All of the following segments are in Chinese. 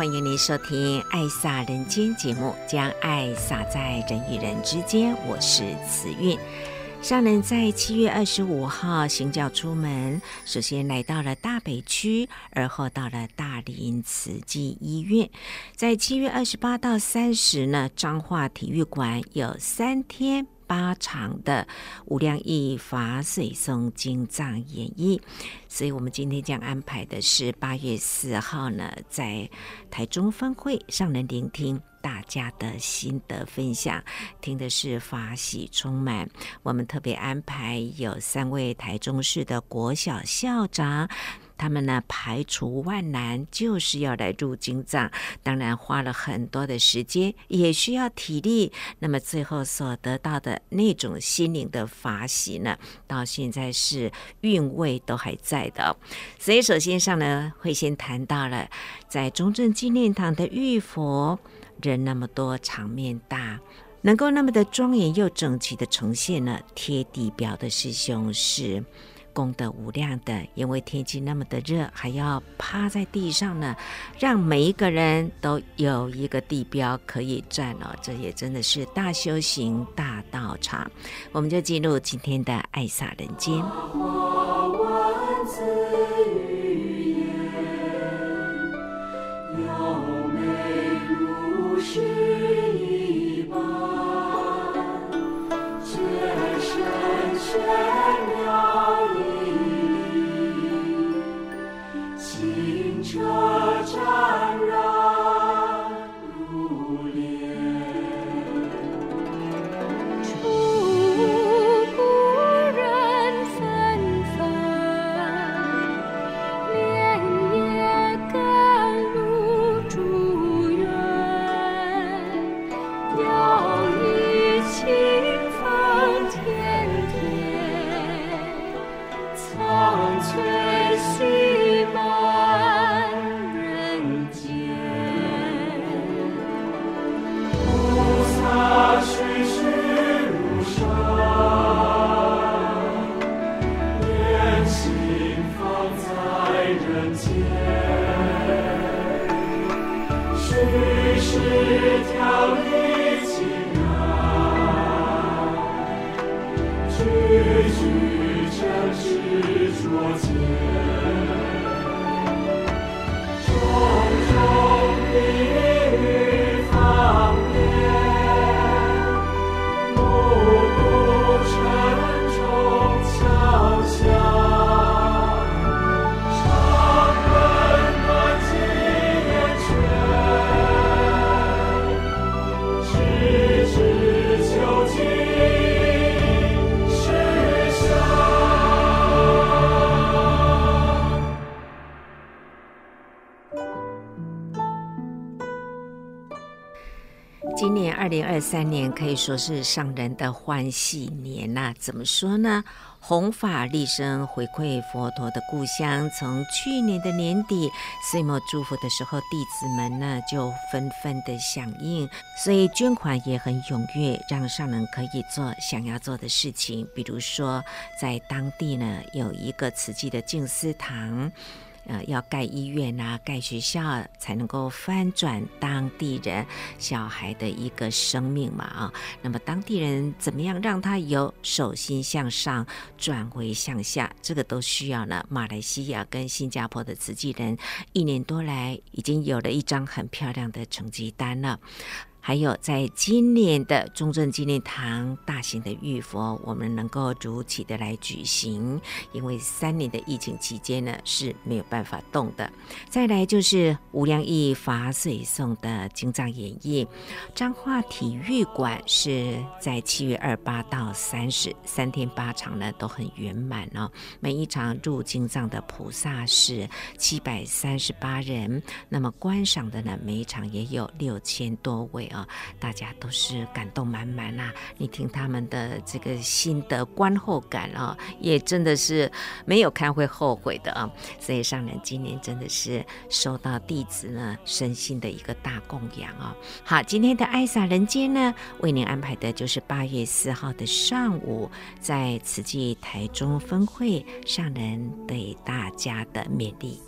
欢迎您收听《爱洒人间》节目，将爱洒在人与人之间。我是慈韵。上人在七月二十五号行脚出门，首先来到了大北区，而后到了大林慈济医院。在七月二十八到三十呢，彰化体育馆有三天。八场的无量义法水诵经藏演绎，所以我们今天将安排的是八月四号呢，在台中分会上人聆听大家的心得分享，听的是法喜充满。我们特别安排有三位台中市的国小校长。他们呢，排除万难，就是要来入金藏，当然花了很多的时间，也需要体力。那么最后所得到的那种心灵的法喜呢，到现在是韵味都还在的。所以首先上呢，会先谈到了在中正纪念堂的玉佛，人那么多，场面大，能够那么的庄严又整齐的呈现了，贴地表的师兄是。功德无量的，因为天气那么的热，还要趴在地上呢，让每一个人都有一个地标可以站了，这也真的是大修行大道场。我们就进入今天的爱洒人间。二三年可以说是上人的欢喜年呐、怎么说呢？弘法利生回馈佛陀的故乡，从去年的年底岁末祝福的时候，弟子们呢就纷纷的响应，所以捐款也很踊跃，让上人可以做想要做的事情，比如说在当地呢有一个慈济的静思堂。呃，要盖医院啊，盖学校，才能够翻转当地人小孩的一个生命嘛啊。那么当地人怎么样让他由手心向上转回向下？这个都需要呢。马来西亚跟新加坡的慈济人一年多来已经有了一张很漂亮的成绩单了。还有在今年的中正纪念堂大型的浴佛，我们能够如期的来举行，因为三年的疫情期间呢是没有办法动的。再来就是无量义法水颂的经藏演绎，彰化体育馆是在七月二八到三十三天八场呢都很圆满哦，每一场入经藏的菩萨是七百三十八人，那么观赏的呢每一场也有六千多位。啊，大家都是感动满满呐！你听他们的这个心得观后感啊，也真的是没有看会后悔的啊！所以上人今年真的是受到弟子呢身心的一个大供养啊！好，今天的爱洒人间呢，为您安排的就是八月四号的上午，在慈济台中分会上人对大家的勉励。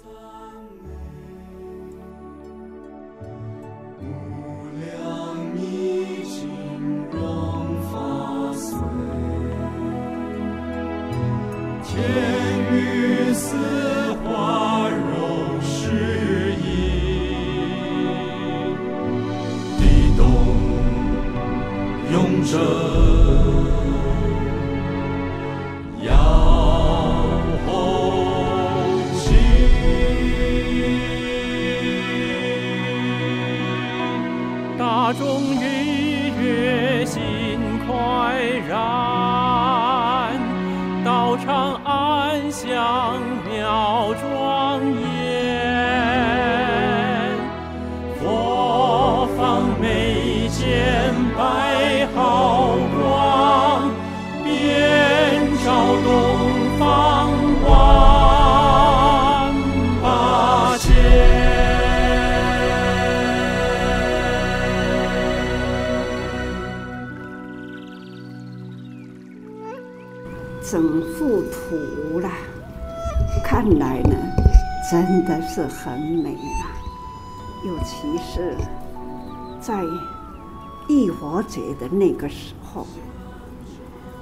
的那个时候，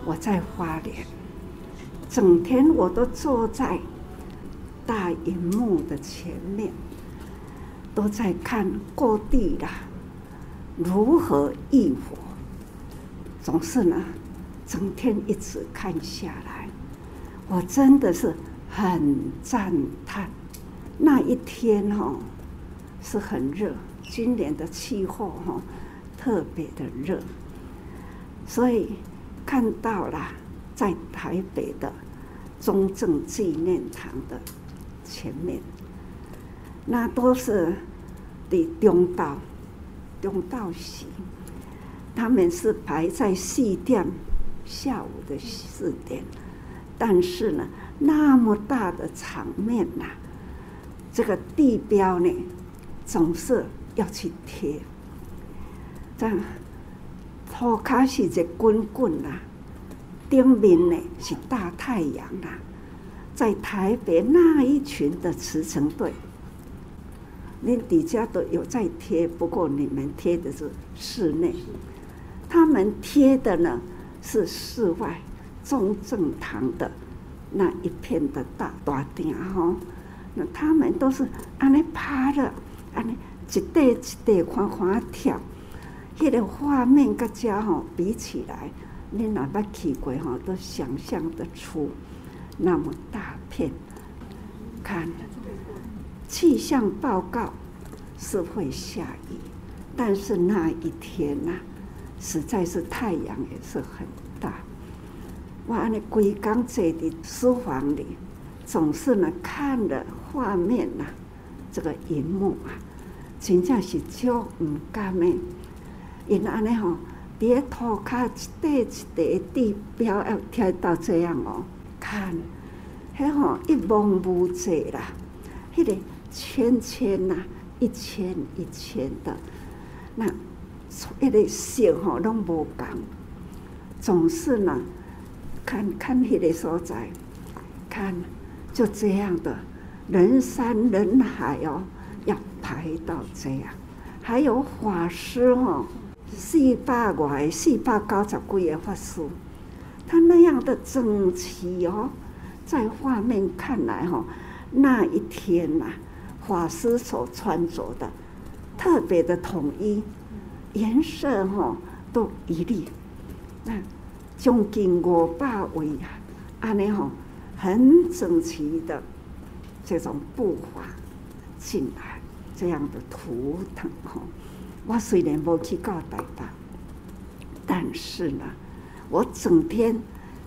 我在花莲，整天我都坐在大萤幕的前面，都在看各地啦如何浴佛，总是呢，整天一直看下来，我真的是很赞叹。那一天哈是很热，今年的气候哈特别的热，所以看到了在台北的中正纪念堂的前面，那都是的中道中道席，他们是排在四点下午的四点，但是呢，那么大的场面呐、这个地标呢，总是要去贴。这样，头开始在滚滚啦，顶面呢是大太阳啦。在台北那一群的慈诚队，你底下都有在贴，不过你们贴的是室内，他们贴的呢是室外中正堂的那一片的大大顶哈。那他们都是安尼趴着，安尼一块一块缓缓跳，那个画面跟家吼比起来，你哪怕去过吼都想象得出那么大片。看气象报告是会下雨，但是那一天呐、啊，实在是太阳也是很大。我安尼规工坐在书房里。总是呢，看的画面呐、啊，这个荧幕啊，真正是就唔甘的。因安尼吼，别头卡一块一块地标要贴到这样哦，看，迄吼一望无际啦，迄个圈圈呐，一圈一圈的，那迄个色吼拢无共，总是呢，看看迄个所在，看。就这样的人山人海哦，要排到这样，还有法师哦，四百外、四百九十几个法师，他那样的整齐哦，在画面看来哈、哦，那一天呐、啊，法师所穿着的特别的统一，颜色吼都一律，那将近五百位啊，安尼哈很整齐的这种步伐进来，这样的图腾吼，我虽然无去到台北，但是呢，我整天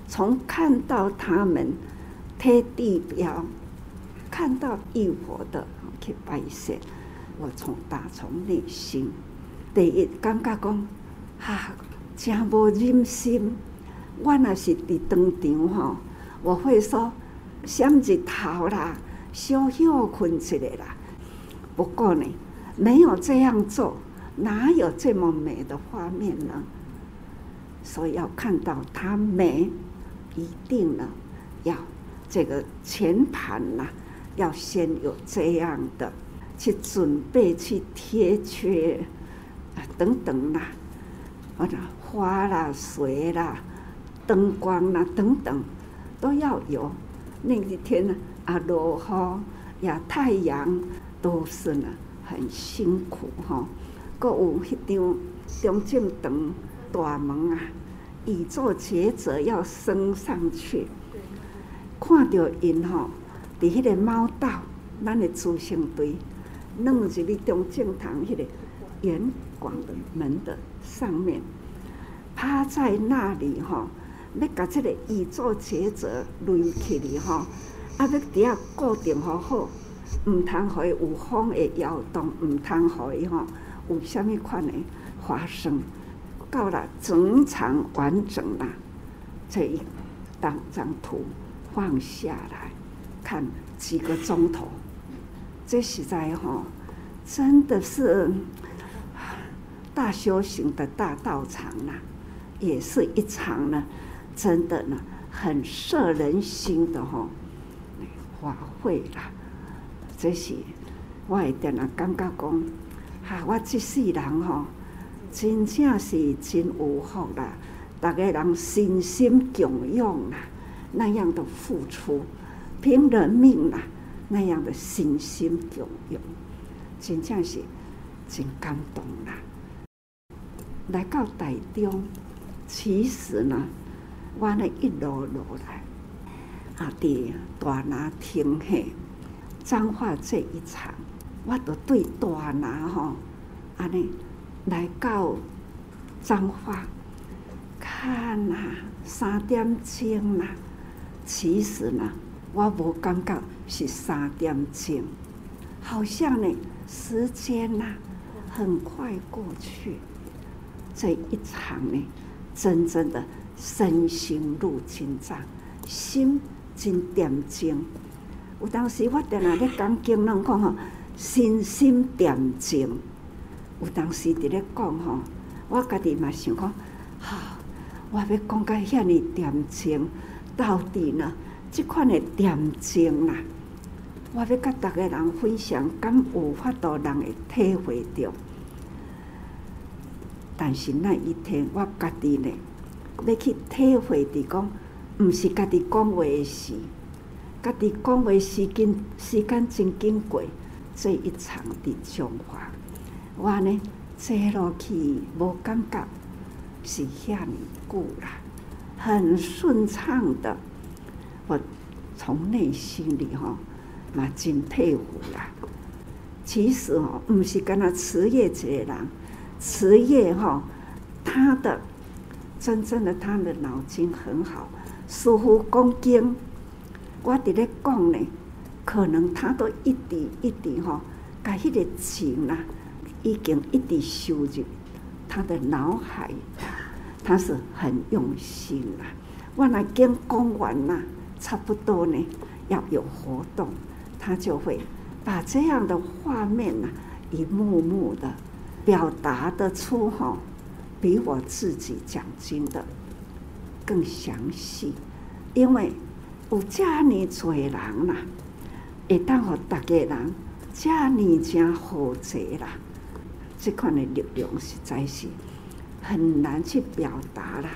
从看到他们贴地标，看到义佛的去拜谢，我从打从内心。第一感觉讲，哈，真无忍心。我若是伫当场吼，我会说，闪日头啦，小休困一下啦。不过呢，没有这样做，哪有这么美的画面呢？所以要看到它美，一定呢，要这个前盘呐，要先有这样的去准备去贴缺。等等啦，或者花啦、水啦、灯光啦等等，都要有。那一天呢，啊，落雨呀，太阳都是呢，很辛苦哈。各有迄张中正堂大门啊，以作抉择要升上去，看到因吼，伫迄个猫道，咱的慈圣队，弄入去中正堂迄个圆。广的门的上面，趴在那里吼，要甲这个以作抉择撵起哩吼，啊，要底下固定好好，唔通互伊有风的摇动，唔通互伊吼有虾米款的花生，到了整场完整了，这一当张图放下来看几个钟头，这实在哈，真的是。大修行的大道场呐，也是一场呢，真的呢，很摄人心的吼法会啦。这些我一点啊感觉讲，哈，我这世人吼，真正是真有福啦。大家人身心供养啦，那样的付出，拼了命啦，那样的身心供养，真正是真感动啦。来到台中，其实呢，我呢一路路来，啊，伫大拿听下彰化这一场，我都对大拿吼，安尼来到彰化，看啊，三点钟啦，其实呢，我无感觉是三点钟，好像呢，时间呐，很快过去。这一场呢，真正的身心入经藏，心真恬静。有当时我定啊，咧讲经，人讲吼，身心恬静。有当时伫咧讲吼，我家己嘛想讲，哈，我要讲个遐尼恬静，到底呢？即款的恬静啦，我要甲逐个人分享，敢有法度人会体会到。但是那一天，我家己呢，要去体会的讲，毋是家己讲话的事，家己讲话时间时间真紧过，这一场的讲话，我呢坐落去无感觉是遐尼久啦，很顺畅的，我从内心里吼嘛真佩服啦。其实哦，毋是干那持业一个人。慈业哈，他的真正的他的脑筋很好。似乎讲经，我伫咧讲呢，可能他都一滴一滴哈，把迄个情啊，已经一滴收入他的脑海，他是很用心啦。我那经讲完呐，差不多呢要有活动，他就会把这样的画面呐，一幕幕的。表达得出哈，比我自己讲经的更详细，因为有这么多人呐，会当和大家人这么真好济啦，这款的力量实在是很难去表达啦。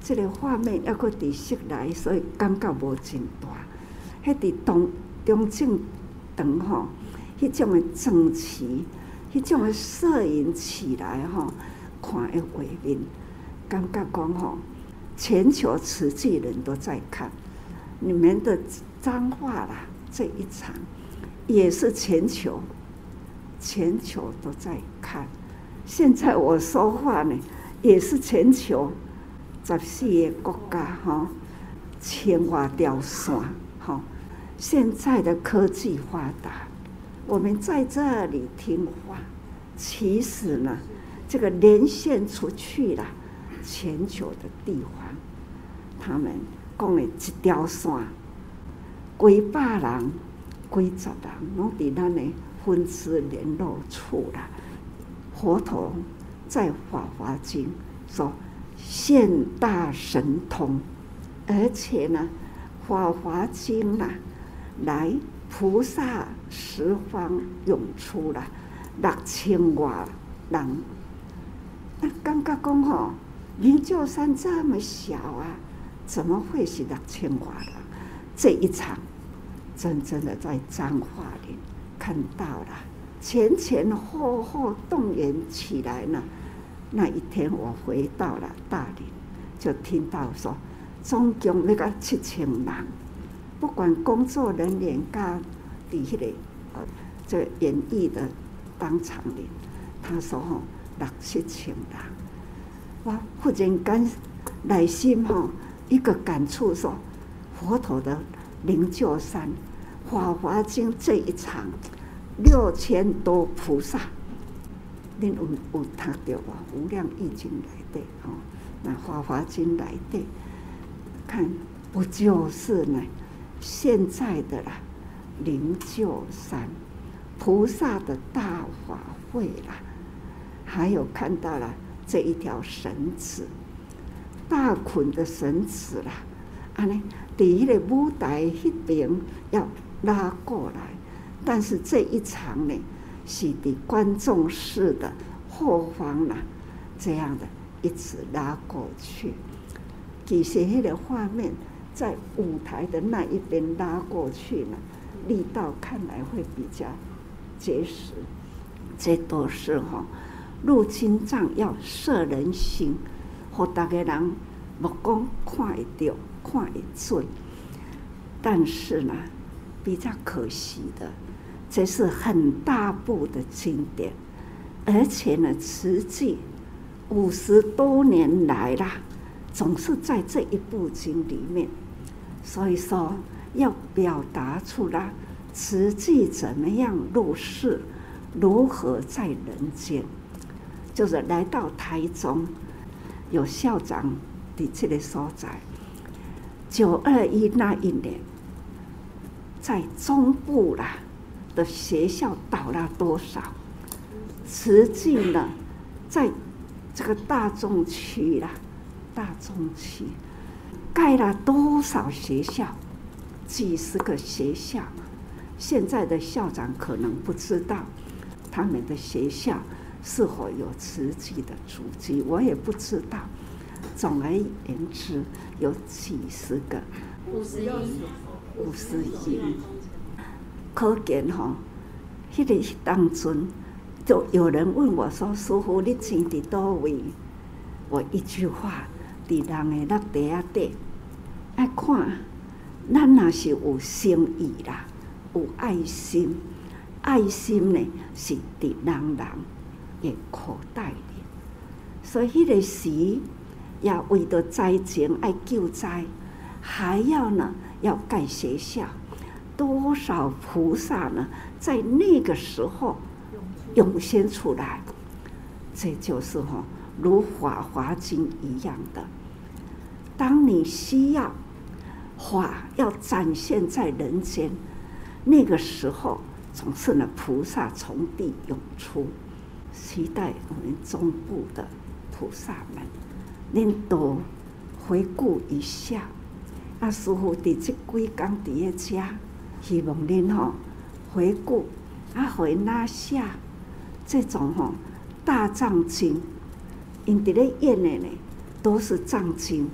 这个画面要搁伫室内，所以感觉无真大。迄伫东中正堂吼，迄种的整齐。迄种的摄影起来吼，看诶画面，感觉讲吼，全球瓷器人都在看你们的彰化啦，这一场也是全球，全球都在看。现在我说话呢，也是全球十四个国家哈，千瓦吊线哈。现在的科技发达，我们在这里听话，其实呢，这个连线出去了，全球的地方，他们讲的一条线，几百人、几十人，拢在咱的分支联络处了。佛陀在《法华经》说现大神通，而且呢，《法华经》呢。来，菩萨十方涌出了六千万人。那刚刚讲吼，灵鷲山这么小啊，怎么会是六千万人？这一场真正的在彰化里看到了，前前后后动员起来了。那一天我回到了大林，就听到说，总共那个七千人。不管工作人员干底下的呃，这演绎的当场里，他说吼六七千人，我！忽然间内心吼一个感触说，佛陀的灵鹫山法华经这一场六千多菩萨，恁有有读到啊？无量义经来的哦，那法华经来的，看不就是呢？现在的啦，灵鹫山菩萨的大法会啦，还有看到了这一条绳子，大捆的绳子啦，啊呢，第一个舞台迄边要拉过来，但是这一场呢，是伫观众室的后方啦，这样的一直拉过去，其实迄个画面。在舞台的那一边拉过去呢，力道看来会比较结实。这都是吼，入侵藏要摄人心，和大家人目光看得到，看得准。但是呢，比较可惜的，这是很大部的经典，而且呢，实际五十多年来啦，总是在这一部经里面。所以说，要表达出来，慈济怎么样入世，如何在人间，就是来到台中，有校长的这个所在。九二一那一年，在中部啦的学校倒了多少？慈济呢，在这个大中区啦，大中区。盖了多少学校？几十个学校。现在的校长可能不知道他们的学校是否有慈济的足迹，我也不知道。总而言之，有几十个，五十一，五十一。可见哈，那个当中就有人问我说：“师傅，你钱伫倒位？”我一句话。伫人诶落地啊底，爱看，咱若是有心意啦，有爱心，爱心呢是伫人人诶口袋里。所以迄个时要为着灾情爱救灾，还要呢要盖学校，多少菩萨呢？在那个时候涌现出来，这就是吼如《法华经》一样的。当你需要法要展现在人间，那个时候总是呢菩萨从地涌出，期待我们中部的菩萨们，恁都回顾一下。啊，师父在即几天在家，希望恁吼回顾啊，回拿下这种吼大藏经，因伫咧演的呢都是藏经。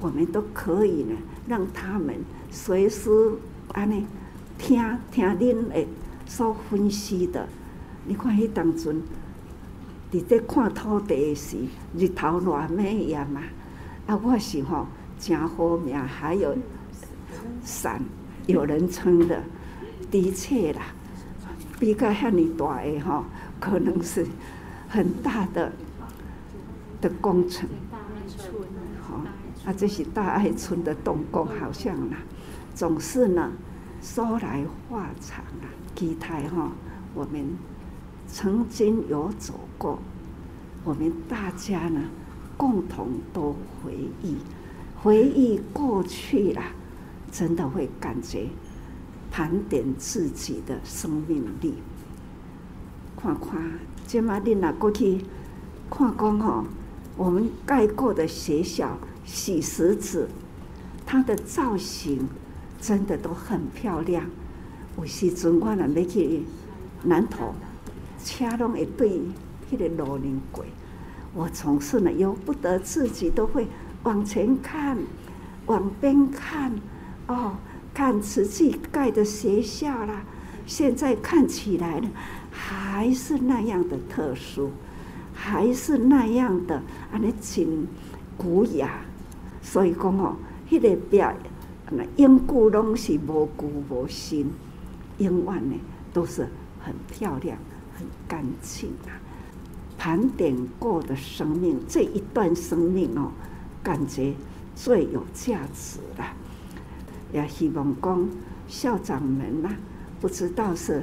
我们都可以呢，让他们随时安尼听听恁的所分析的。你看，迄当阵伫这看土地时，日头偌美艳嘛，啊，我是吼真好命，还有伞，有人撑的，的确啦，比较遐尼大的吼，可能是很大的的工程。好，啊，这是大爱村的动工，好像啦，总是呢，说来话长啊，期待吼，我们。曾经有走过，我们大家呢，共同都回忆，回忆过去啦，真的会感觉盘点自己的生命力。看看，今嘛你拿过去看讲哦，我们盖过的学校洗石子，它的造型真的都很漂亮。有时阵我若要去南投。车拢会对迄个路人过，我总是呢由不得自己都会往前看，往边看，哦，看瓷器盖的学校啦，现在看起来呢还是那样的特殊，还是那样的安尼真古雅，所以讲哦，迄、个表那永久拢是无古无新，永远呢都是很漂亮。很干净啊！盘点过的生命，这一段生命哦，感觉最有价值了。也希望讲校长们呐、不知道是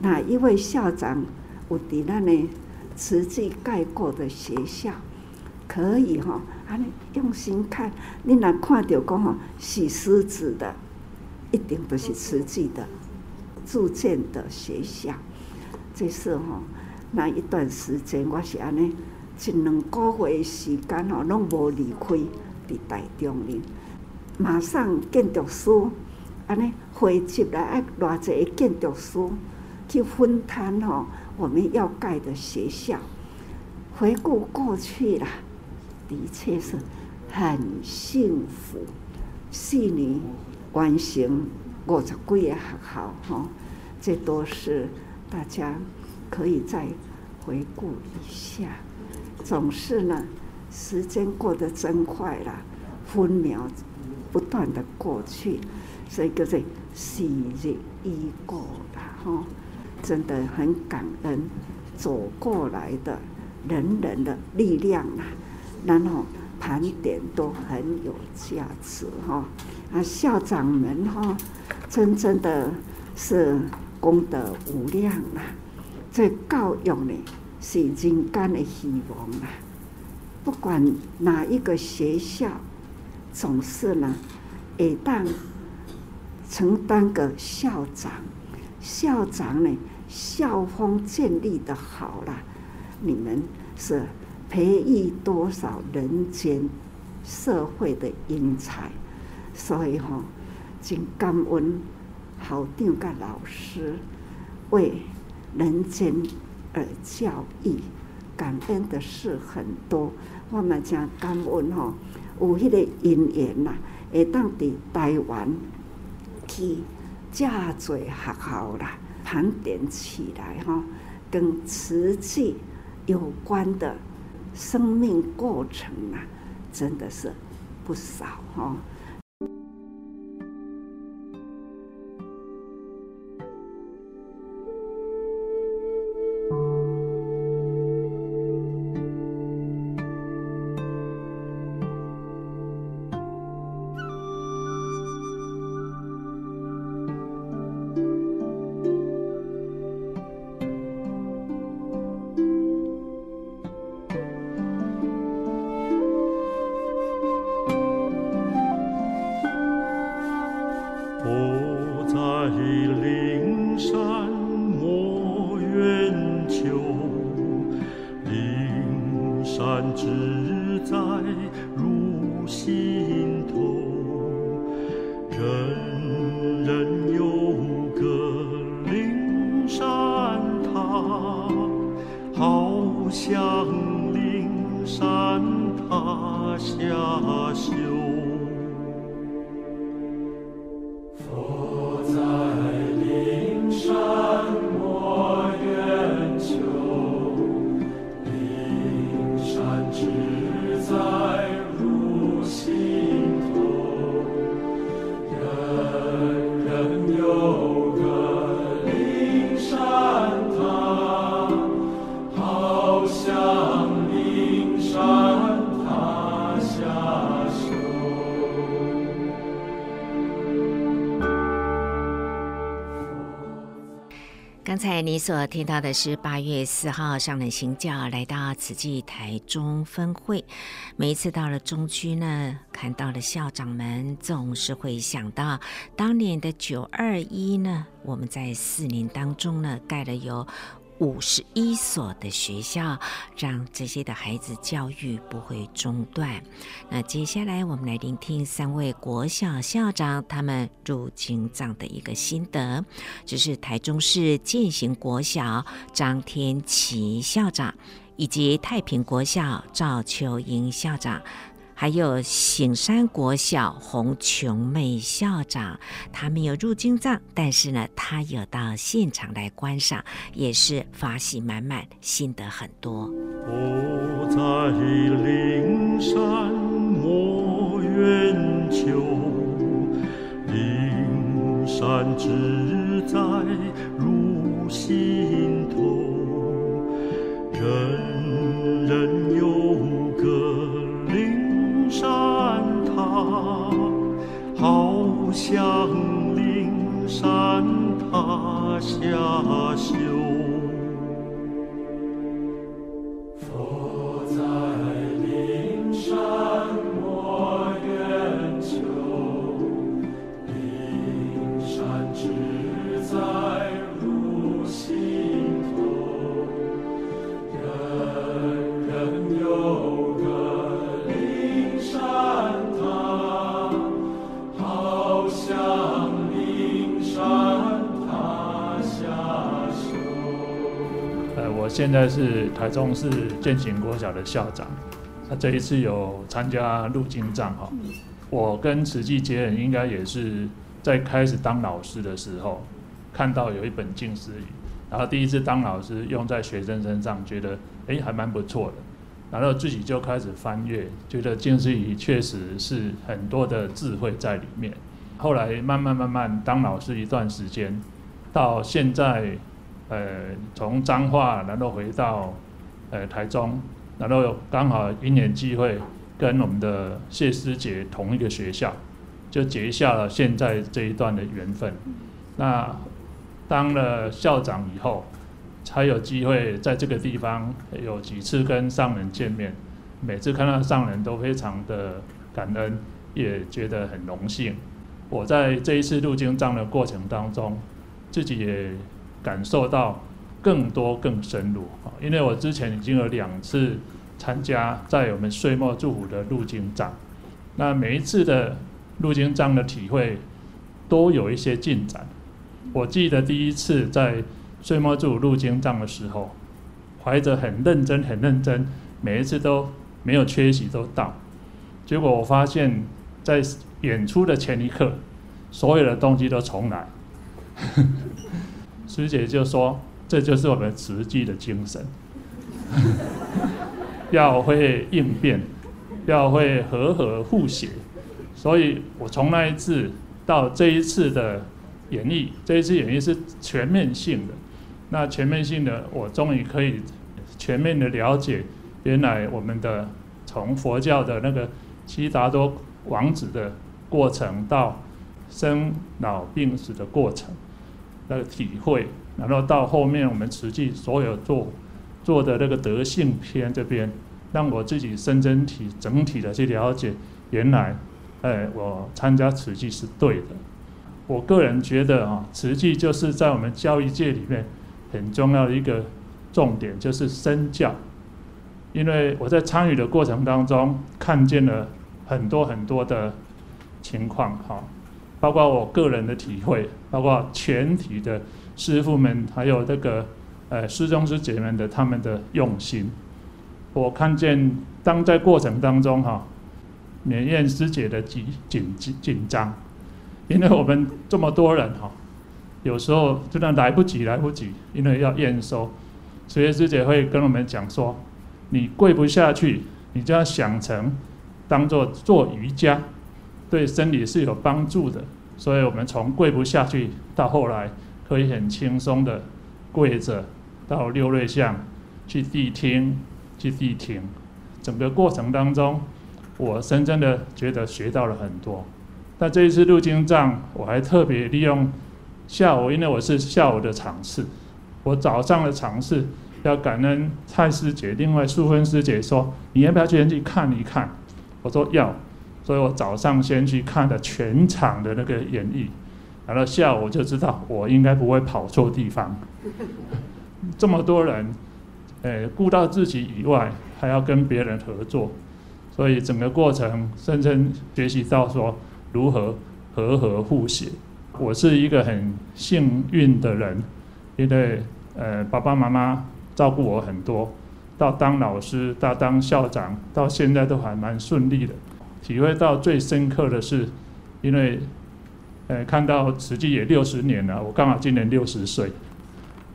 哪一位校长有在那呢实际盖过的学校，可以哈、哦，啊，用心看。你若看到讲哦，洗石子的，一定都是实际的住建的学校。这是吼，那一段时间我是安尼，一两个月时间吼，拢无离开伫台中哩。马上建筑师安尼汇集来，爱偌济个建筑师去分摊吼，我们要盖的学校。回顾过去啦，的确是很幸福。四年完成五十几个学校吼，这都是。大家可以再回顾一下，总是呢，时间过得真快了，分秒不断的过去，所以叫做时日已过了哈，真的很感恩走过来的人人的力量啊，然后盘点都很有价值哈，啊校长们哈，真正的是。功德无量啊！这教育呢是人间的希望啊！不管哪一个学校，总是呢，会当承担个校长，校长呢校风建立得好了，你们是培育多少人间社会的英才，所以吼、哦，真感恩。校长甲老师为人间而教育，感恩的事很多。我们讲感恩吼，有迄个因缘呐，会当伫台湾去真侪学校啦，盘点起来哈，跟瓷器有关的生命过程啊，真的是不少哈。所听到的是八月四号上人行教来到慈济台中分会。每一次到了中区呢，看到了校长们，总是会想到当年的九二一呢，我们在四年当中呢，盖了有。五十一所的学校，让这些的孩子教育不会中断。那接下来我们来聆听三位国小校长他们入京藏的一个心得。这是台中市建行国小张天琪校长，以及太平国小赵秋英校长。还有醒山国小洪琼妹校长，他没有入京藏，但是呢，他有到现场来观赏，也是法喜满满，心得很多。我在灵山莫远求，灵山自在如心向灵山塔下修。在现在是台中市建行国小的校长，他这一次有参加入经藏哈。我跟慈济结缘，应该也是在开始当老师的时候，看到有一本静思语，然后第一次当老师用在学生身上，觉得哎还蛮不错的，然后自己就开始翻阅，觉得静思语确实是很多的智慧在里面。后来慢慢慢慢当老师一段时间，到现在。呃，从彰化然后回到呃台中，然后刚好一年机会跟我们的谢师姐同一个学校，就结下了现在这一段的缘分。那当了校长以后，才有机会在这个地方有几次跟上人见面，每次看到上人都非常的感恩，也觉得很荣幸。我在这一次入经藏的过程当中，自己也。感受到更多更深入啊！因为我之前已经有两次参加在我们岁末祝福的入经藏，那每一次的入经藏的体会都有一些进展。我记得第一次在岁末祝福入经藏的时候，怀着很认真、很认真，每一次都没有缺席都到，结果我发现，在演出的前一刻，所有的东西都重来。师姐就说：“这就是我们慈济的精神，要会应变，要会和合互协。所以我从那一次到这一次的演绎，这一次演绎是全面性的。那全面性的，我终于可以全面的了解，原来我们的从佛教的那个悉达多王子的过程，到生老病死的过程。”那个体会，然后到后面我们实际所有做做的那个德性篇这边，让我自己深真体整体的去了解，原来，哎，我参加慈济是对的。我个人觉得啊，慈济就是在我们教育界里面很重要的一个重点，就是身教。因为我在参与的过程当中，看见了很多很多的情况，哈。包括我个人的体会，包括全体的师傅们，还有这个呃师兄师姐们的他们的用心，我看见当在过程当中哈，勉验师姐的紧紧紧紧张，因为我们这么多人哈，有时候真的来不及来不及，因为要验收，所以师姐会跟我们讲说，你跪不下去，你就要想成当做做瑜伽。对身体是有帮助的，所以我们从跪不下去到后来可以很轻松的跪着，到六瑞相去谛听，去谛听，整个过程当中，我深深的觉得学到了很多。那这一次入经藏，我还特别利用下午，因为我是下午的场次，我早上的尝试要感恩蔡师姐，另外淑芬师姐说，你要不要先去看一看？我说要，所以我早上先去看了全场的那个演绎，然后下午就知道我应该不会跑错地方。这么多人，呃，顾到自己以外，还要跟别人合作，所以整个过程深深学习到说如何和和互协。我是一个很幸运的人，因为呃爸爸妈妈照顾我很多，到当老师到当校长，到现在都还蛮顺利的。体会到最深刻的是，因为呃看到实际也六十年了，我刚好今年六十岁，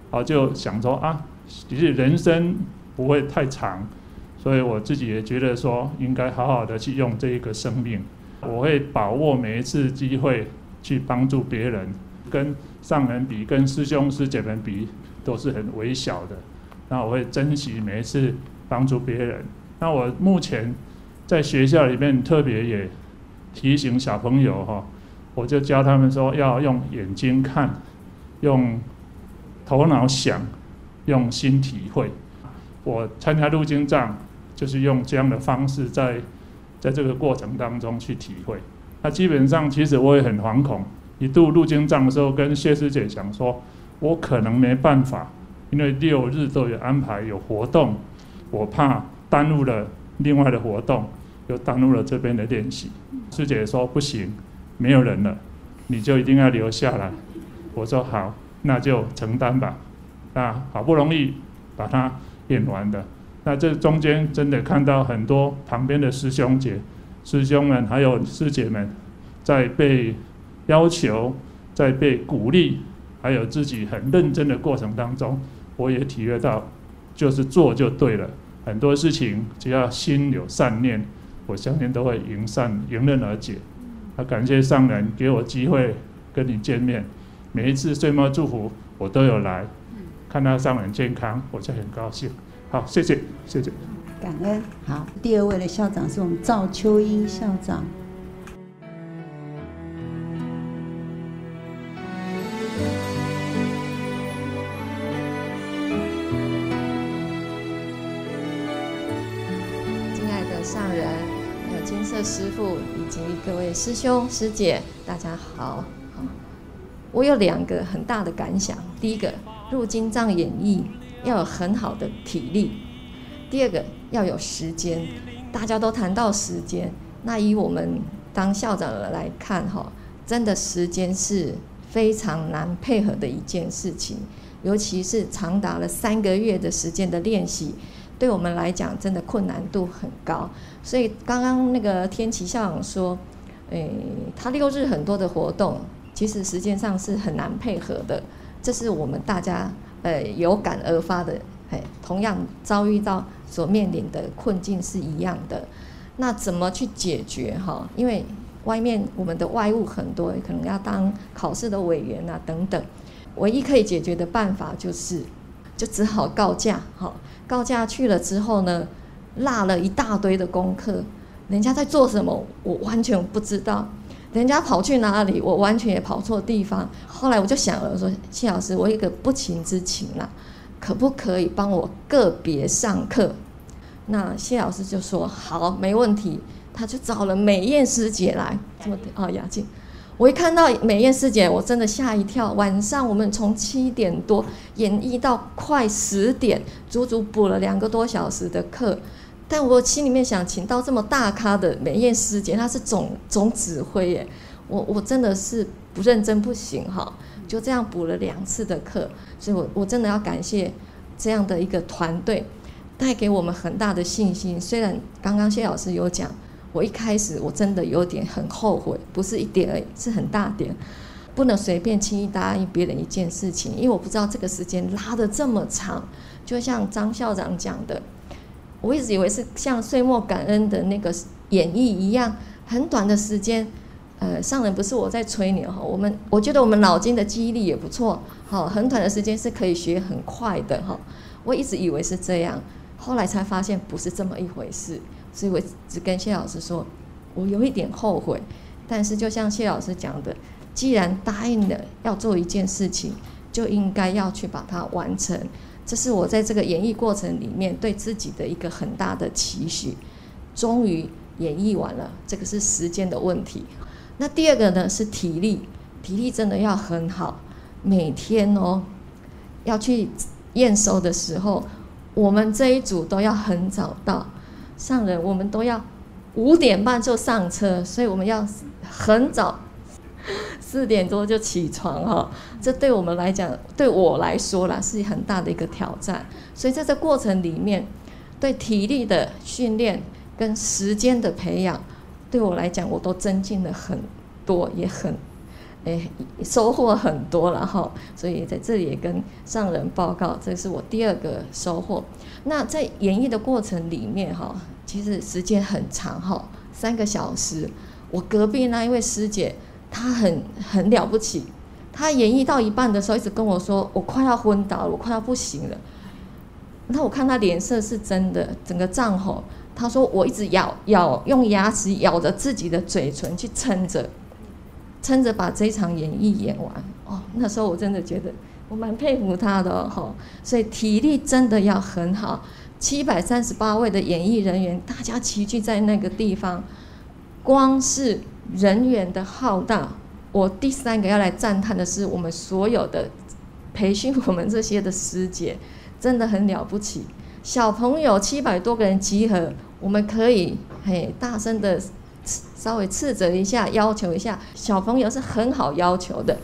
我就想说啊，其实人生不会太长，所以我自己也觉得说应该好好的去用这一个生命，我会把握每一次机会。去帮助别人，跟上人比，跟师兄师姐们比，都是很微小的。那我会珍惜每一次帮助别人。那我目前在学校里面特别也提醒小朋友哈，我就教他们说要用眼睛看，用头脑想，用心体会。我参加入经藏，就是用这样的方式在在这个过程当中去体会。那基本上，其实我也很惶恐。一度入经藏的时候，跟谢师姐讲说，我可能没办法，因为六日都有安排有活动，我怕耽误了另外的活动，就耽误了这边的练习。师姐说不行，没有人了，你就一定要留下来。我说好，那就承担吧。那好不容易把它演完的，那这中间真的看到很多旁边的师兄姐。师兄们还有师姐们，在被要求、在被鼓励，还有自己很认真的过程当中，我也体会到，就是做就对了。很多事情只要心有善念，我相信都会迎善迎刃而解。啊，感谢上人给我机会跟你见面，每一次岁末祝福我都有来，看到上人健康，我就很高兴。好，谢谢，谢谢。感恩。好，第二位的校长是我们赵秋英校长。及各位师兄师姐，大家好。我有两个很大的感想。第一个，入金藏演绎要有很好的体力。第二个。要有时间，大家都谈到时间，那以我们当校长的来看，哈，真的时间是非常难配合的一件事情，尤其是长达了三个月的时间的练习，对我们来讲真的困难度很高。所以刚刚那个天琪校长说，诶，他六日很多的活动，其实时间上是很难配合的，这是我们大家呃有感而发的，哎，同样遭遇到。所面临的困境是一样的，那怎么去解决哈？因为外面我们的外务很多，可能要当考试的委员啊等等。唯一可以解决的办法就是，就只好告假哈。告假去了之后呢，落了一大堆的功课，人家在做什么，我完全不知道。人家跑去哪里，我完全也跑错地方。后来我就想了，说谢老师，我有一个不情之请啦。可不可以帮我个别上课？那谢老师就说好，没问题。他就找了美艳师姐来，这么啊雅静。我一看到美艳师姐，我真的吓一跳。晚上我们从七点多演绎到快十点，足足补了两个多小时的课。但我心里面想，请到这么大咖的美艳师姐，她是总总指挥耶，我我真的是不认真不行哈。就这样补了两次的课，所以我我真的要感谢这样的一个团队，带给我们很大的信心。虽然刚刚谢老师有讲，我一开始我真的有点很后悔，不是一点而已，是很大点，不能随便轻易答应别人一件事情，因为我不知道这个时间拉得这么长。就像张校长讲的，我一直以为是像岁末感恩的那个演绎一样，很短的时间。呃，上人不是我在吹牛哈，我们我觉得我们脑筋的记忆力也不错，好，很短的时间是可以学很快的哈。我一直以为是这样，后来才发现不是这么一回事，所以我只跟谢老师说，我有一点后悔，但是就像谢老师讲的，既然答应了要做一件事情，就应该要去把它完成。这是我在这个演绎过程里面对自己的一个很大的期许。终于演绎完了，这个是时间的问题。那第二个呢是体力，体力真的要很好。每天哦，要去验收的时候，我们这一组都要很早到。上人我们都要五点半就上车，所以我们要很早，四点多就起床哈。这对我们来讲，对我来说啦，是很大的一个挑战。所以在这过程里面，对体力的训练跟时间的培养，对我来讲，我都增进了很多，也很。哎，收获很多了哈，所以在这里也跟上人报告，这是我第二个收获。那在演绎的过程里面哈，其实时间很长哈，三个小时。我隔壁那一位师姐，她很很了不起，她演绎到一半的时候，一直跟我说，我快要昏倒了，我快要不行了。那我看她脸色是真的，整个涨红。她说我一直咬咬，用牙齿咬着自己的嘴唇去撑着。撑着把这场演艺演完哦，那时候我真的觉得我蛮佩服他的哦，所以体力真的要很好。七百三十八位的演艺人员，大家齐聚在那个地方，光是人员的浩大，我第三个要来赞叹的是我们所有的培训我们这些的师姐，真的很了不起。小朋友七百多个人集合，我们可以嘿大声的。稍微斥责一下，要求一下，小朋友是很好要求的。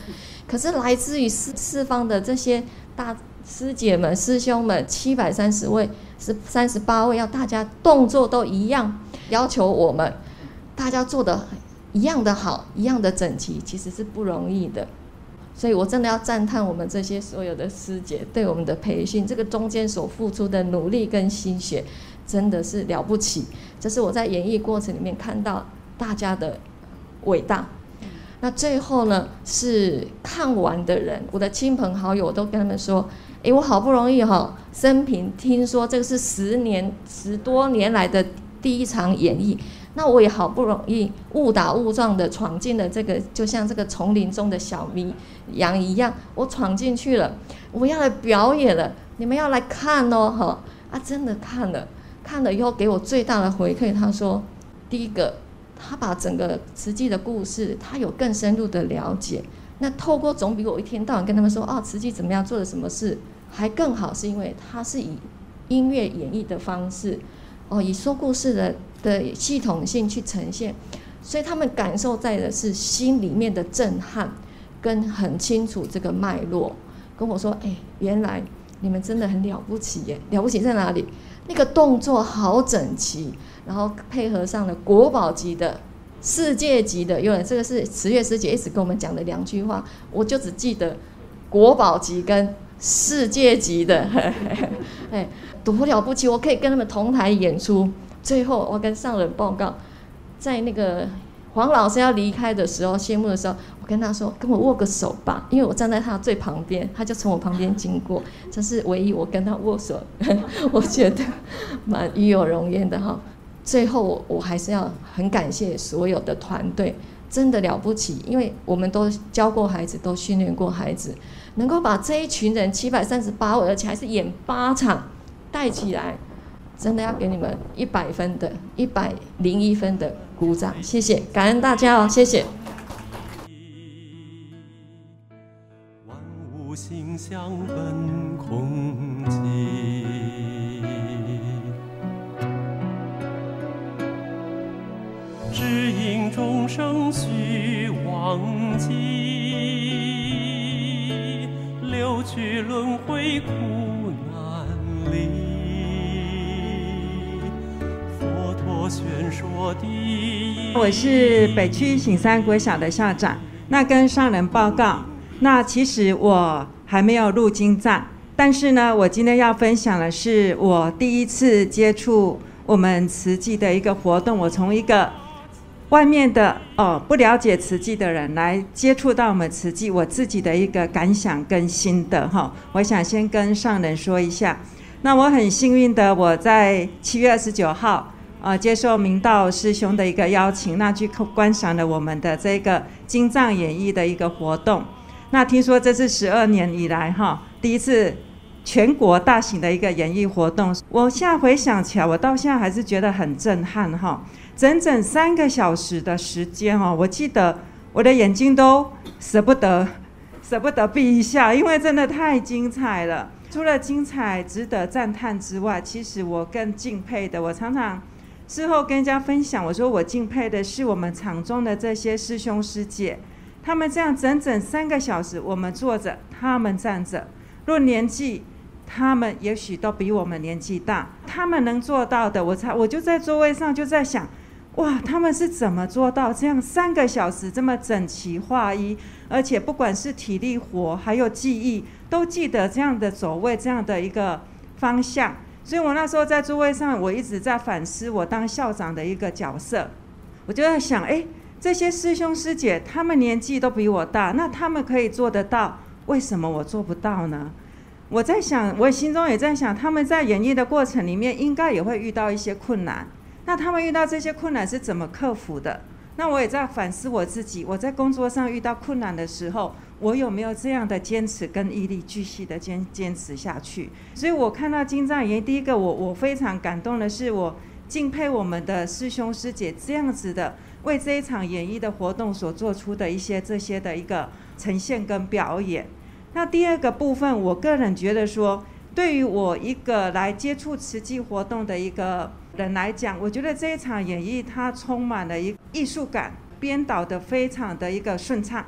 可是来自于四四方的这些大师姐们、师兄们，七百三十位，是三十八位，要大家动作都一样，要求我们大家做的一样的好，一样的整齐，其实是不容易的。所以我真的要赞叹我们这些所有的师姐对我们的培训，这个中间所付出的努力跟心血。真的是了不起，这是我在演绎过程里面看到大家的伟大。那最后呢，是看完的人，我的亲朋好友都跟他们说：“诶，我好不容易哈，生平听说这个是十年十多年来的第一场演绎，那我也好不容易误打误撞的闯进了这个，就像这个丛林中的小绵羊一样，我闯进去了，我要来表演了，你们要来看哦，哈啊，真的看了。”看了以后，给我最大的回馈。他说：“第一个，他把整个慈济的故事，他有更深入的了解。那透过总比我一天到晚跟他们说哦，慈济怎么样做了什么事还更好，是因为他是以音乐演绎的方式，哦，以说故事的的系统性去呈现，所以他们感受在的是心里面的震撼，跟很清楚这个脉络。跟我说，哎，原来你们真的很了不起耶！了不起在哪里？”那个动作好整齐，然后配合上了国宝级的、世界级的，因为这个是慈月师姐一直跟我们讲的两句话，我就只记得国宝级跟世界级的，哎，多了不起！我可以跟他们同台演出。最后，我跟上人报告，在那个黄老师要离开的时候，谢幕的时候。我跟他说，跟我握个手吧，因为我站在他最旁边，他就从我旁边经过，这是唯一我跟他握手，我觉得蛮与有荣焉的哈。最后我我还是要很感谢所有的团队，真的了不起，因为我们都教过孩子，都训练过孩子，能够把这一群人七百三十八位，而且还是演八场带起来，真的要给你们一百分的，一百零一分的鼓掌，谢谢，感恩大家哦，谢谢。万物心相奔空寂，只因众生须忘记，六趣轮回苦难离。我是北区醒山国小的校长，那跟上人报告。那其实我还没有入经藏，但是呢，我今天要分享的是我第一次接触我们慈济的一个活动。我从一个外面的哦不了解慈济的人来接触到我们慈济，我自己的一个感想跟心得哈。我想先跟上人说一下。那我很幸运的，我在七月二十九号啊接受明道师兄的一个邀请，那去观赏了我们的这个金藏演绎的一个活动。那听说这是十二年以来哈第一次全国大型的一个演艺活动。我现在回想起来，我到现在还是觉得很震撼哈。整整三个小时的时间哦，我记得我的眼睛都舍不得舍不得闭一下，因为真的太精彩了。除了精彩值得赞叹之外，其实我更敬佩的，我常常事后跟人家分享，我说我敬佩的是我们场中的这些师兄师姐，他们这样整整三个小时，我们坐着，他们站着。论年纪，他们也许都比我们年纪大，他们能做到的，我才我就在座位上就在想。哇，他们是怎么做到这样三个小时这么整齐划一，而且不管是体力活还有记忆，都记得这样的走位这样的一个方向。所以我那时候在座位上，我一直在反思我当校长的一个角色。我就在想，哎，这些师兄师姐他们年纪都比我大，那他们可以做得到，为什么我做不到呢？我在想，我心中也在想，他们在演绎的过程里面，应该也会遇到一些困难。那他们遇到这些困难是怎么克服的？那我也在反思我自己，我在工作上遇到困难的时候，我有没有这样的坚持跟毅力，继续的坚坚持下去？所以我看到金藏演，第一个我我非常感动的是，我敬佩我们的师兄师姐这样子的为这一场演绎的活动所做出的一些这些的一个呈现跟表演。那第二个部分，我个人觉得说，对于我一个来接触慈济活动的一个。人来讲，我觉得这一场演绎它充满了一艺术感，编导的非常的一个顺畅。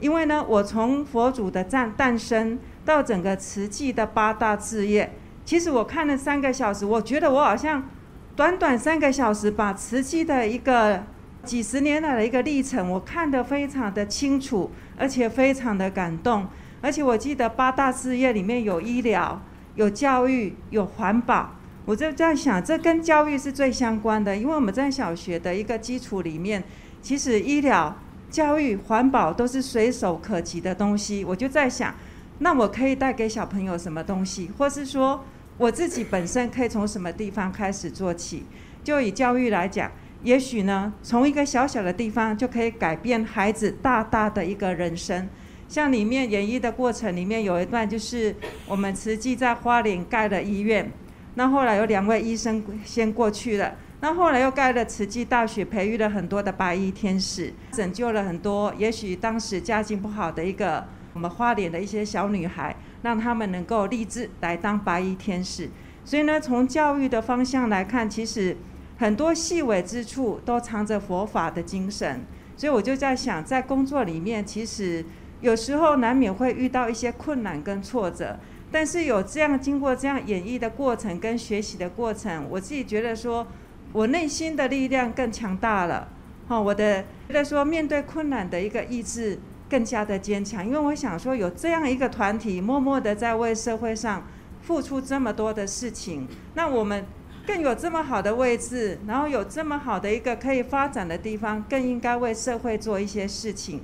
因为呢，我从佛祖的诞诞生到整个慈济的八大志业，其实我看了三个小时，我觉得我好像短短三个小时把慈济的一个几十年来的一个历程，我看得非常的清楚，而且非常的感动。而且我记得八大志业里面有医疗、有教育、有环保。我就在想，这跟教育是最相关的，因为我们在小学的一个基础里面，其实医疗、教育、环保都是随手可及的东西。我就在想，那我可以带给小朋友什么东西，或是说我自己本身可以从什么地方开始做起？就以教育来讲，也许呢，从一个小小的地方就可以改变孩子大大的一个人生。像里面演绎的过程里面有一段，就是我们慈济在花莲盖了医院。那后来有两位医生先过去了，那后来又盖了慈济大学，培育了很多的白衣天使，拯救了很多也许当时家境不好的一个我们花莲的一些小女孩，让他们能够立志来当白衣天使。所以呢，从教育的方向来看，其实很多细微之处都藏着佛法的精神。所以我就在想，在工作里面，其实有时候难免会遇到一些困难跟挫折。但是有这样经过这样演绎的过程跟学习的过程，我自己觉得说，我内心的力量更强大了，哈，我的觉得说面对困难的一个意志更加的坚强，因为我想说有这样一个团体默默的在为社会上付出这么多的事情，那我们更有这么好的位置，然后有这么好的一个可以发展的地方，更应该为社会做一些事情。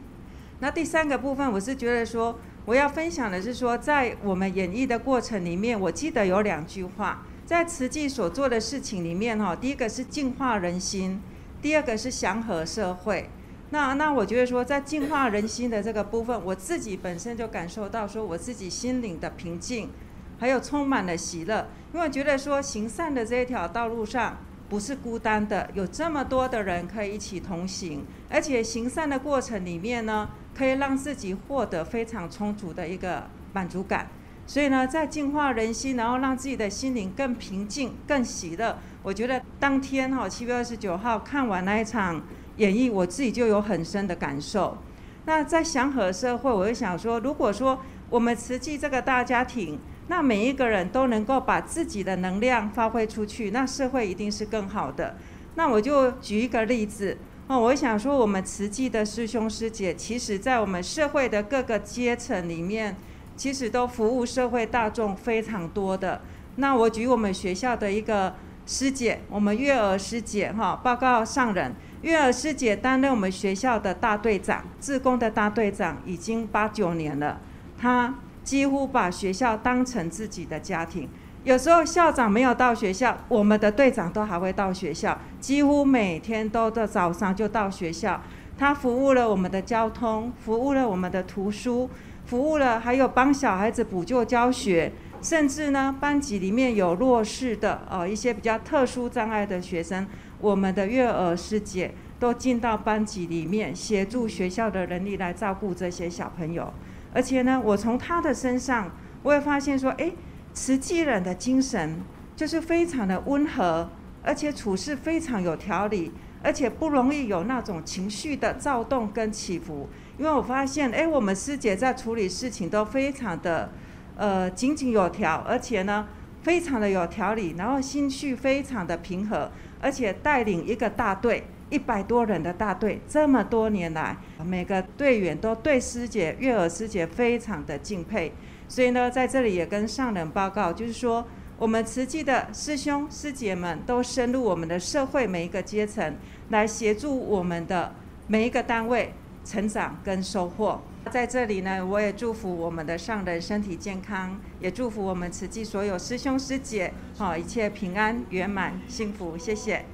那第三个部分，我是觉得说。我要分享的是说，在我们演绎的过程里面，我记得有两句话，在慈济所做的事情里面，哈，第一个是净化人心，第二个是祥和社会。那那我觉得说，在净化人心的这个部分，我自己本身就感受到说，我自己心灵的平静，还有充满了喜乐，因为觉得说行善的这一条道路上不是孤单的，有这么多的人可以一起同行，而且行善的过程里面呢。可以让自己获得非常充足的一个满足感，所以呢，在净化人心，然后让自己的心灵更平静、更喜乐。我觉得当天哈，七月二十九号看完那一场演绎，我自己就有很深的感受。那在祥和社会，我就想说，如果说我们慈济这个大家庭，那每一个人都能够把自己的能量发挥出去，那社会一定是更好的。那我就举一个例子。哦，我想说，我们慈济的师兄师姐，其实在我们社会的各个阶层里面，其实都服务社会大众非常多的。那我举我们学校的一个师姐，我们月娥师姐哈，报告上人，月娥师姐担任我们学校的大队长，自工的大队长，已经八九年了。她几乎把学校当成自己的家庭。有时候校长没有到学校，我们的队长都还会到学校，几乎每天都在早上就到学校。他服务了我们的交通，服务了我们的图书，服务了，还有帮小孩子补救教学，甚至呢，班级里面有弱势的呃一些比较特殊障碍的学生，我们的月儿师姐都进到班级里面协助学校的人力来照顾这些小朋友。而且呢，我从她的身上，我也发现说，哎，慈济人的精神就是非常的温和，而且处事非常有条理，而且不容易有那种情绪的躁动跟起伏。因为我发现，哎，我们师姐在处理事情都非常的，呃，井井有条，而且呢，非常的有条理，然后心绪非常的平和，而且带领一个大队。一百多人的大队，这么多年来，每个队员都对师姐月娥师姐非常的敬佩。所以呢，在这里也跟上人报告，就是说，我们慈济的师兄师姐们都深入我们的社会每一个阶层，来协助我们的每一个单位成长跟收获。在这里呢，我也祝福我们的上人身体健康，也祝福我们慈济所有师兄师姐，好一切平安圆满幸福。谢谢。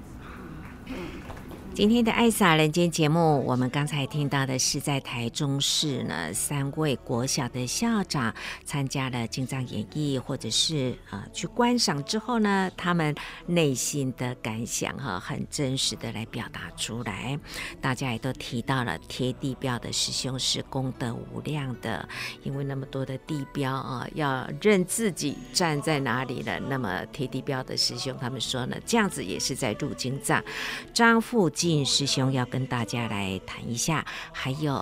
今天的爱洒人间节目，我们刚才听到的是在台中市呢三位国小的校长参加了经藏演绎，或者是啊、呃、去观赏之后呢，他们内心的感想哈，很真实的来表达出来。大家也都提到了贴地标的师兄是功德无量的，因为那么多的地标啊，要认自己站在哪里了。那么贴地标的师兄他们说呢，这样子也是在入经藏。张富基师兄要跟大家来谈一下，还有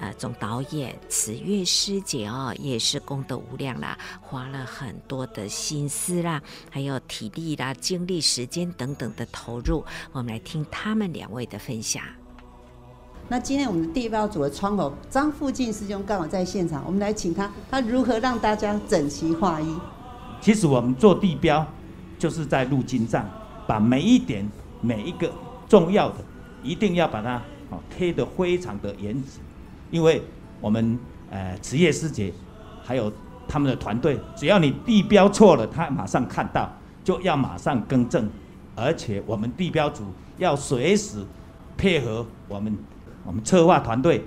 呃总导演慈月师姐哦，也是功德无量啦，花了很多的心思啦，还有体力啦、精力、时间等等的投入。我们来听他们两位的分享。那今天我们的地标组的窗口张富进师兄刚好在现场，我们来请他，他如何让大家整齐划一？其实我们做地标，就是在路径上，把每一点、每一个。重要的一定要把它哦贴得非常的严谨，因为我们呃职业师姐还有他们的团队，只要你地标错了，他马上看到就要马上更正，而且我们地标组要随时配合我们我们策划团队，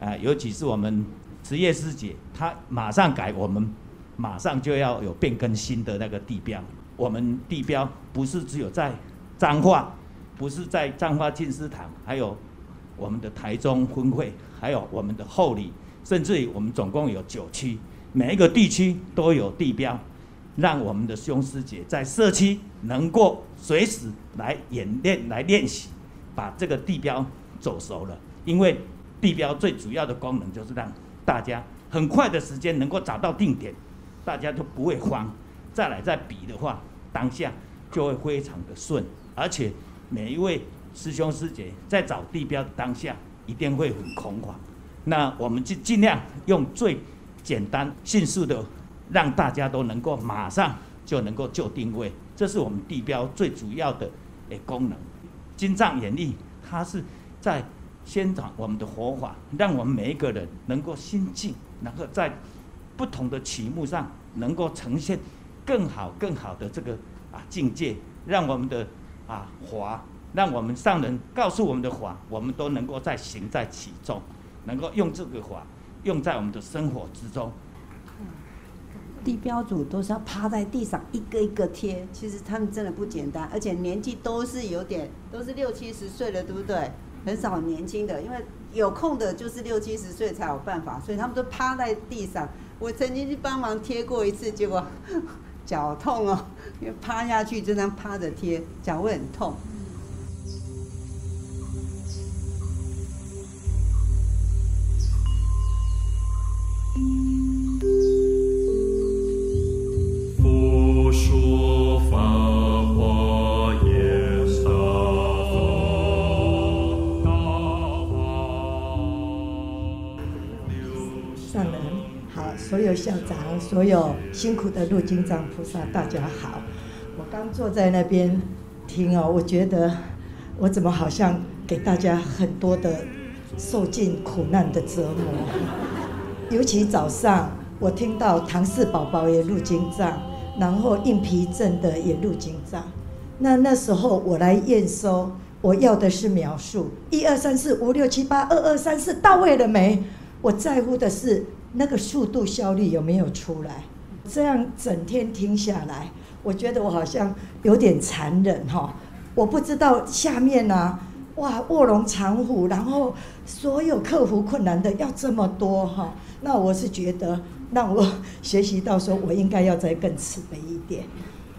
啊、呃，尤其是我们职业师姐，她马上改，我们马上就要有变更新的那个地标。我们地标不是只有在彰化。不是在彰化静思堂，还有我们的台中分会，还有我们的后里，甚至于我们总共有九区，每一个地区都有地标，让我们的兄师姐在社区能够随时来演练、来练习，把这个地标走熟了。因为地标最主要的功能就是让大家很快的时间能够找到定点，大家都不会慌。再来再比的话，当下就会非常的顺，而且。每一位师兄师姐在找地标的当下，一定会很恐慌。那我们就尽量用最简单、迅速的，让大家都能够马上就能够就定位。这是我们地标最主要的诶功能。经藏演绎，它是在宣传我们的佛法，让我们每一个人能够心静，能够在不同的曲目上能够呈现更好、更好的这个啊境界，让我们的。啊，法让我们上人告诉我们的法，我们都能够在行在其中，能够用这个法用在我们的生活之中。地标组都是要趴在地上一个一个贴，其实他们真的不简单，而且年纪都是有点，都是六七十岁了，对不对？很少年轻的，因为有空的就是六七十岁才有办法，所以他们都趴在地上。我曾经去帮忙贴过一次，结果。脚痛哦，因为趴下去就这样趴着贴，脚会很痛。佛说法华严萨上人好，所有校长，所有。辛苦的入金藏菩萨，大家好。我刚坐在那边听哦，我觉得我怎么好像给大家很多的受尽苦难的折磨。尤其早上我听到唐氏宝宝也入金藏，然后硬皮症的也入金藏。那那时候我来验收，我要的是描述，一二三四五六七八，二二三四到位了没？我在乎的是那个速度效率有没有出来？这样整天听下来，我觉得我好像有点残忍哈。我不知道下面呢、哇，卧龙藏虎，然后所有克服困难的要这么多哈。那我是觉得让我学习到说，我应该要再更慈悲一点。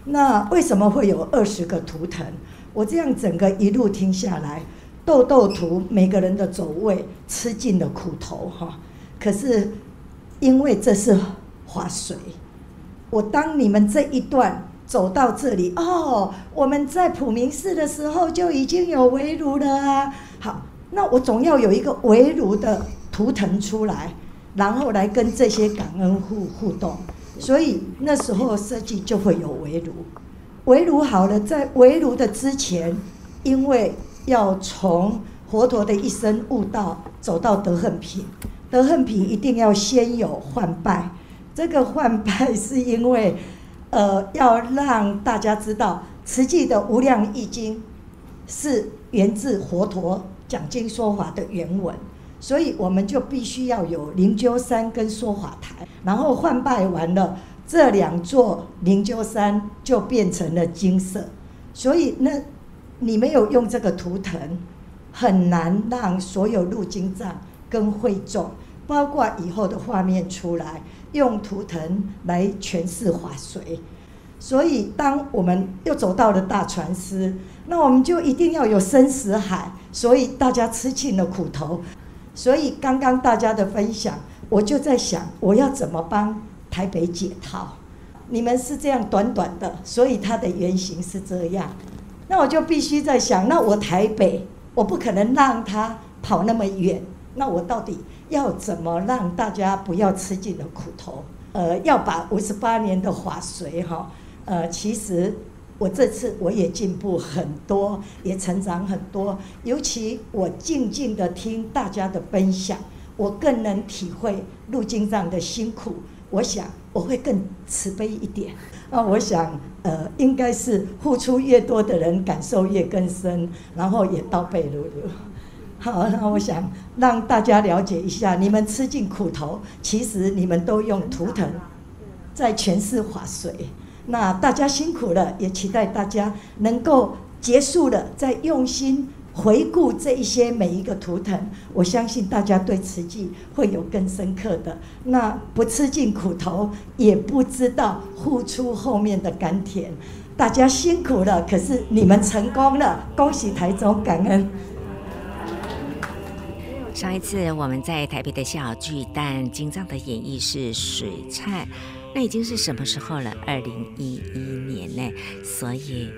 那为什么会有二十个图腾？我这样整个一路听下来，豆豆图每个人的走位吃尽了苦头哈。可是因为这是划水，我当你们这一段走到这里哦，我们在普明寺的时候就已经有围炉了啊。好，那我总要有一个围炉的图腾出来，然后来跟这些感恩互互动。所以那时候设计就会有围炉。围炉好了，在围炉的之前，因为要从佛陀的一生悟道走到德恨品，德恨品一定要先有换拜。这个换拜是因为，呃，要让大家知道，慈济的无量义经是源自佛陀讲经说法的原文，所以我们就必须要有灵鹫山跟说法台，然后换拜完了。这两座灵鹫山就变成了金色，所以那你没有用这个图腾，很难让所有入经藏跟会众，包括以后的画面出来，用图腾来诠释法随。所以当我们又走到了大船师，那我们就一定要有生死海，所以大家吃尽了苦头。所以刚刚大家的分享，我就在想，我要怎么帮？台北解套，你们是这样短短的，所以它的原型是这样。那我就必须在想，那我台北，我不可能让他跑那么远。那我到底要怎么让大家不要吃尽了苦头？呃，要把五十八年的法随哈，呃，其实我这次我也进步很多，也成长很多。尤其我静静的听大家的分享，我更能体会入经藏的辛苦。我想我会更慈悲一点，啊，我想呃，应该是付出越多的人感受越更深，然后也倒背如流。好，那我想让大家了解一下，你们吃尽苦头，其实你们都用图腾在诠释法水。那大家辛苦了，也期待大家能够结束了，再用心。回顾这一些每一个图腾，我相信大家对瓷器会有更深刻的。那不吃尽苦头，也不知道付出后面的甘甜。大家辛苦了，可是你们成功了，恭喜台中，感恩。上一次我们在台北的小巨蛋，金藏的演绎是水菜，那已经是什么时候了？二零一一年呢，所以。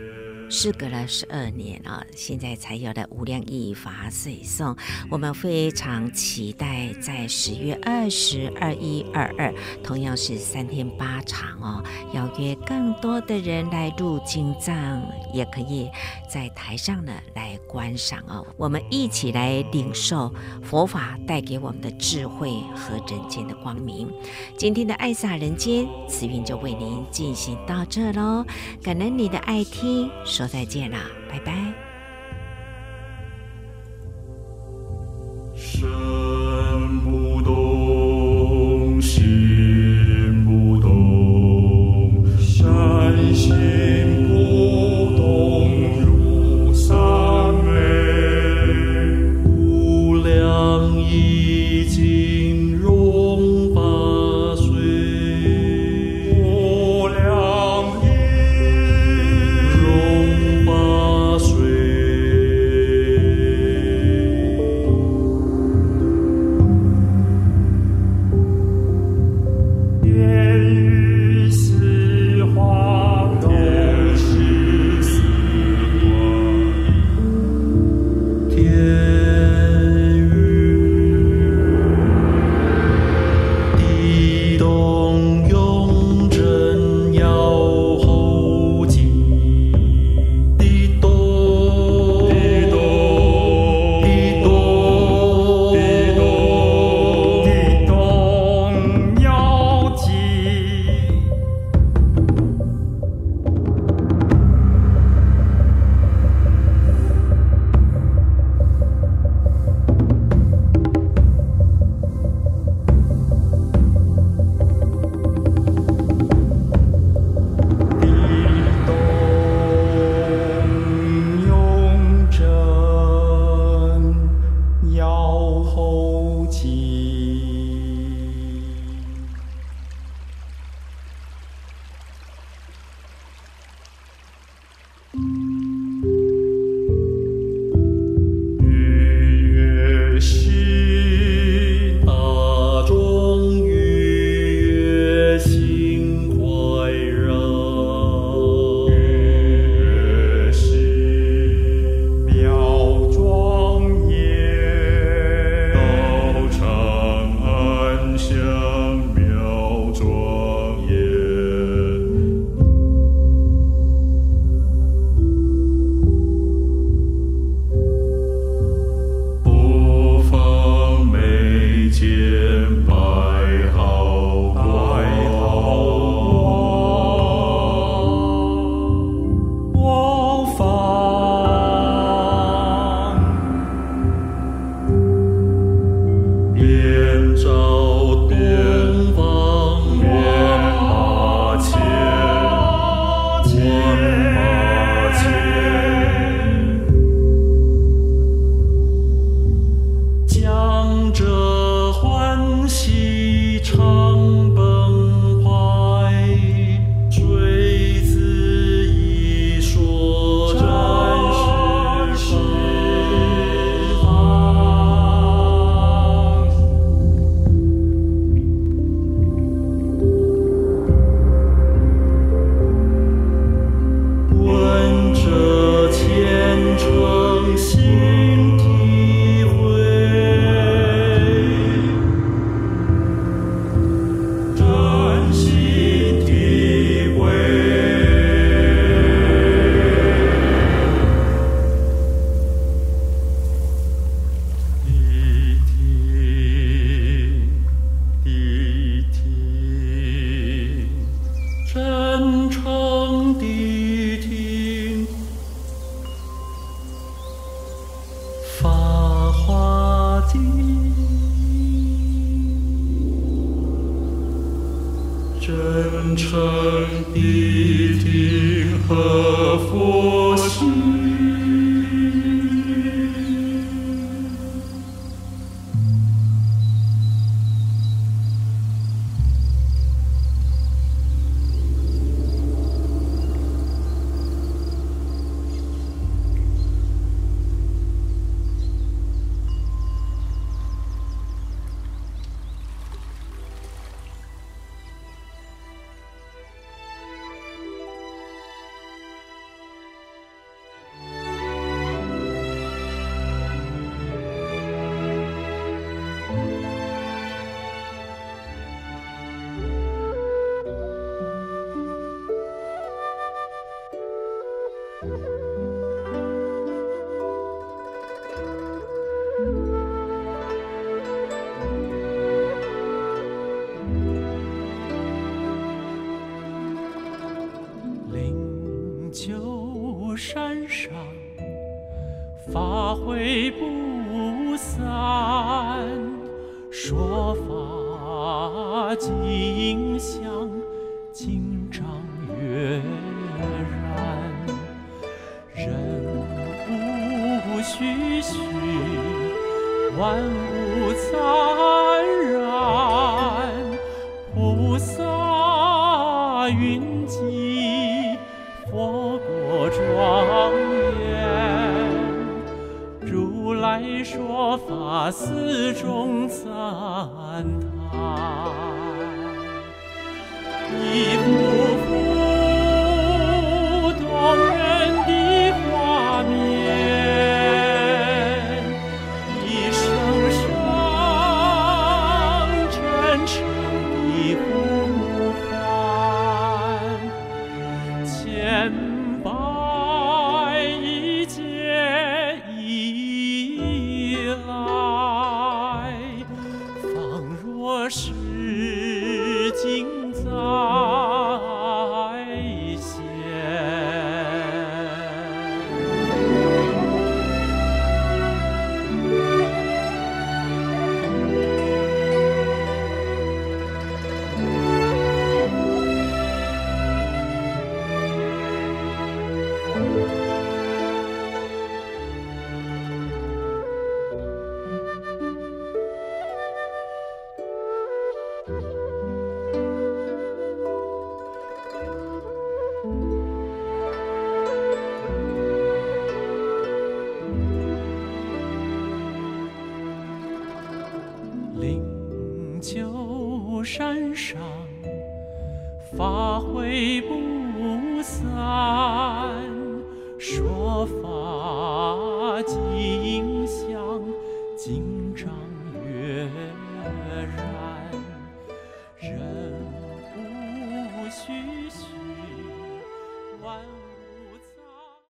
事隔了十二年啊，现在才有了无量义法随颂。我们非常期待在十月二十二、一、二二，同样是三天八场哦，邀约更多的人来入经藏，也可以在台上呢来观赏哦。我们一起来领受佛法带给我们的智慧和人间的光明。今天的爱洒人间，慈云就为您进行到这喽，感恩你的爱听。说再见了，拜拜。